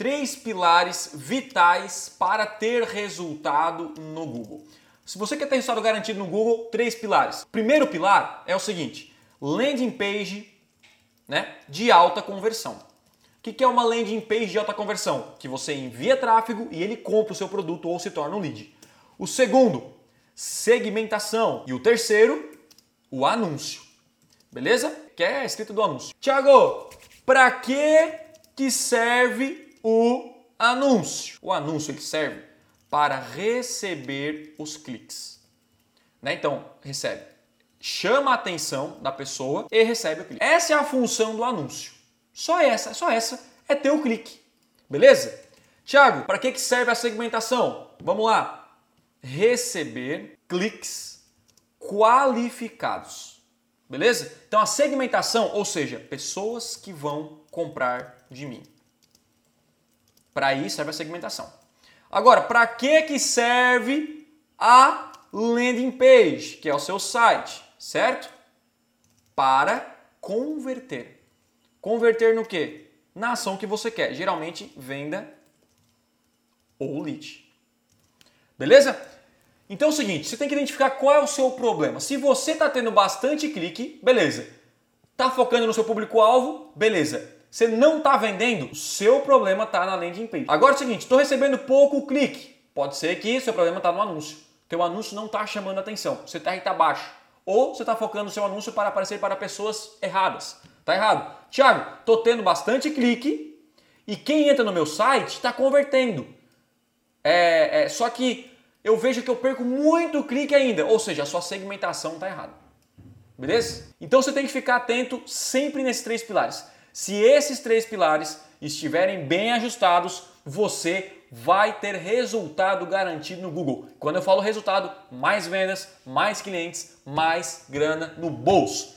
três pilares vitais para ter resultado no Google. Se você quer ter resultado garantido no Google, três pilares. Primeiro pilar é o seguinte: landing page né, de alta conversão. O que é uma landing page de alta conversão? Que você envia tráfego e ele compra o seu produto ou se torna um lead. O segundo, segmentação. E o terceiro, o anúncio. Beleza? Que é escrito do anúncio. Tiago, para que que serve o anúncio? O anúncio ele serve para receber os cliques. Né? Então, recebe, chama a atenção da pessoa e recebe o clique. Essa é a função do anúncio. Só essa, só essa é ter o clique. Beleza? Tiago, para que, que serve a segmentação? Vamos lá. Receber cliques qualificados. Beleza? Então a segmentação, ou seja, pessoas que vão comprar de mim. Para isso serve a segmentação. Agora, para que que serve a landing page, que é o seu site, certo? Para converter. Converter no quê? Na ação que você quer, geralmente venda ou lead. Beleza? Então é o seguinte, você tem que identificar qual é o seu problema. Se você está tendo bastante clique, beleza. Está focando no seu público-alvo, beleza. Você não está vendendo, seu problema está na landing page. Agora é o seguinte, estou recebendo pouco clique. Pode ser que seu problema está no anúncio. Teu anúncio não está chamando atenção, seu TR está baixo. Ou você está focando seu anúncio para aparecer para pessoas erradas. Tá errado. Tiago, estou tendo bastante clique e quem entra no meu site está convertendo. É, é, só que eu vejo que eu perco muito clique ainda, ou seja, a sua segmentação está errada. Beleza? Então você tem que ficar atento sempre nesses três pilares. Se esses três pilares estiverem bem ajustados, você vai ter resultado garantido no Google. Quando eu falo resultado, mais vendas, mais clientes, mais grana no bolso.